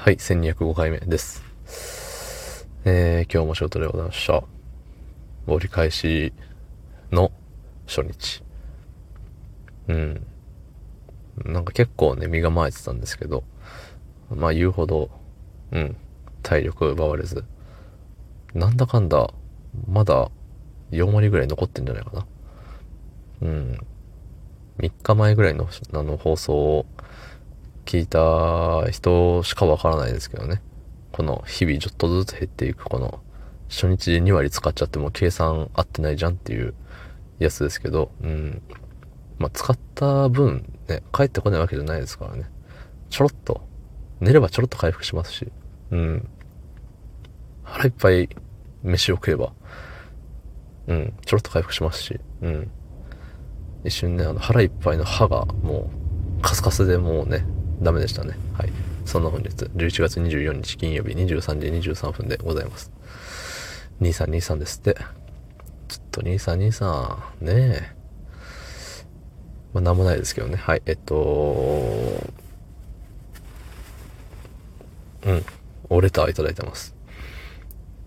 はい、1205回目です。えー、今日も仕事でございました。折り返しの初日。うん。なんか結構ね、身構えてたんですけど、まあ言うほど、うん、体力奪われず、なんだかんだ、まだ4割ぐらい残ってんじゃないかな。うん。3日前ぐらいのあの放送を聞いた人しかわからないですけどね。この日々ちょっとずつ減っていくこの初日で2割使っちゃっても計算合ってないじゃんっていうやつですけど、うん。まあ、使った分ね、帰ってこないわけじゃないですからね。ちょろっと、寝ればちょろっと回復しますし、うん。腹いっぱい飯を食えば、うん、ちょろっと回復しますし、うん。一瞬ね、あの腹いっぱいの歯がもうカスカスでもうね、ダメでしたね。はい。そんな本日、11月24日金曜日23時23分でございます。2323ですって。ちょっと2323、ねえ。まあ、なんもないですけどね。はい。えっと、うん。おレターいただいてます。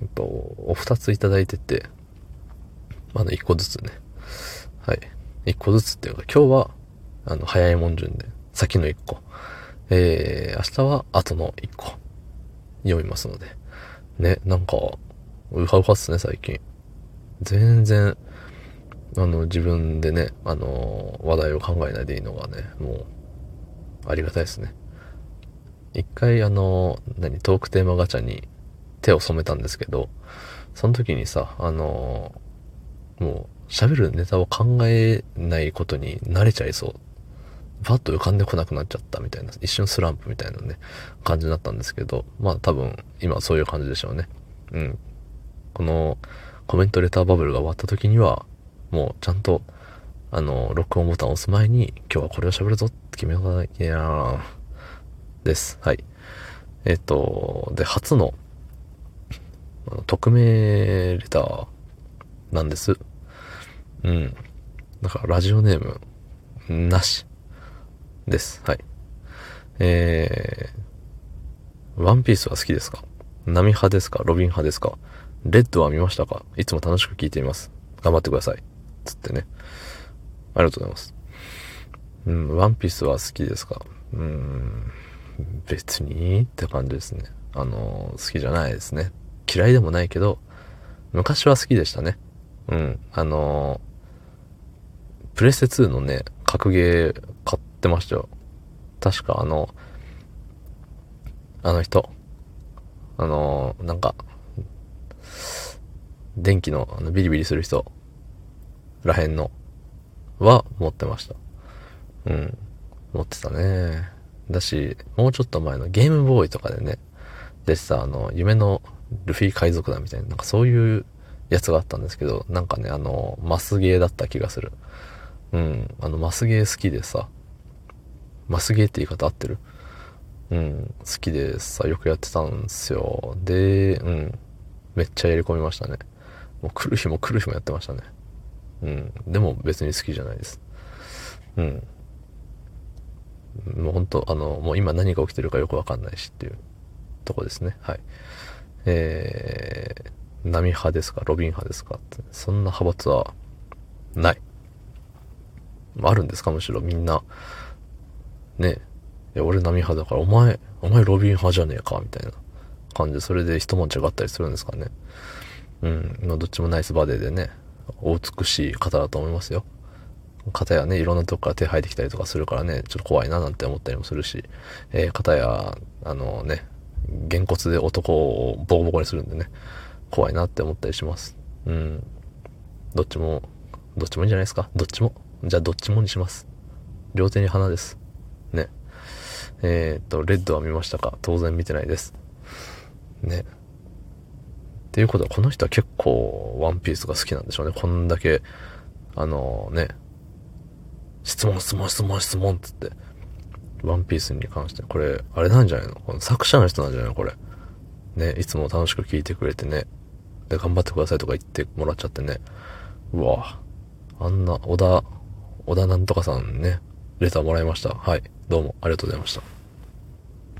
えっと、お二ついただいてて、まだ一個ずつね。はい。一個ずつっていうか、今日は、あの、早いもん順で、先の一個。えー、明日は後の一個。読みますので。ね、なんか、うはうはっすね、最近。全然、あの、自分でね、あの、話題を考えないでいいのがね、もう、ありがたいですね。一回あの、何、トークテーマガチャに手を染めたんですけど、その時にさ、あの、もう、喋るネタを考えないことに慣れちゃいそう。パッと浮かんでこなくなっちゃったみたいな、一瞬スランプみたいなね、感じだったんですけど、まあ多分、今そういう感じでしょうね。うん。この、コメントレターバブルが終わった時には、もうちゃんと、あの、録音ボタンを押す前に、今日はこれを喋るぞって決めなきゃです。はい。えっ、と、で、初の、あの匿名レターなんです。うん。だから、ラジオネーム、なし。です。はい。えー、ワンピースは好きですか？波派ですか？ロビン派ですか？レッドは見ましたか？いつも楽しく聞いています。頑張ってください。つってね。ありがとうございます。うん、ワンピースは好きですか？うん、別にって感じですね。あの、好きじゃないですね。嫌いでもないけど、昔は好きでしたね。うん、あの、プレステ2のね、格ゲー買ってましたよ。確かあの、あの人。あの、なんか、電気のあのビリビリする人らへんのは持ってました。うん。持ってたね。だし、もうちょっと前のゲームボーイとかでね、でさ、あの、夢のルフィ海賊団みたいな、なんかそういうやつがあったんですけど、なんかね、あの、マスゲーだった気がする。うん。あの、マスゲー好きでさ、マスゲーって言い方合ってる？うん。好きでさ、よくやってたんですよ。で、うん。めっちゃやり込みましたね。もう来る日も来る日もやってましたね。うん。でも別に好きじゃないです。うん。もう本当あの、もう今何が起きてるかよくわかんないしっていうとこですね。はい。えー、波派ですか？ロビン派ですかってそんな派閥はない。あるんですか？むしろみんな。ねいや、俺波派だから、お前、お前ロビン派じゃねえかみたいな感じで、それで一文字があったりするんですかね。うん。まあ、どっちもナイスバデーでね、お美しい方だと思いますよ。方やね、いろんなとこから手生えてきたりとかするからね、ちょっと怖いななんて思ったりもするし、えー、方や、あのね、げんこつで男をボコボコにするんでね、怖いなって思ったりします。うん。どっちも、どっちもいいんじゃないですか？どっちも。じゃあどっちもにします。両手に花です。えー、っと、レッドは見ましたか？当然見てないです。ね。っていうことは、この人は結構、ワンピースが好きなんでしょうね。こんだけ、あのね、質問、質問、質問、質問っつって、ワンピースに関して、これ、あれなんじゃないの？この作者の人なんじゃないの？これ。ね、いつも楽しく聞いてくれてね。で、頑張ってくださいとか言ってもらっちゃってね。うわあんな、小田、小田なんとかさんね、レターもらいました。はい。どうもありがとうございました。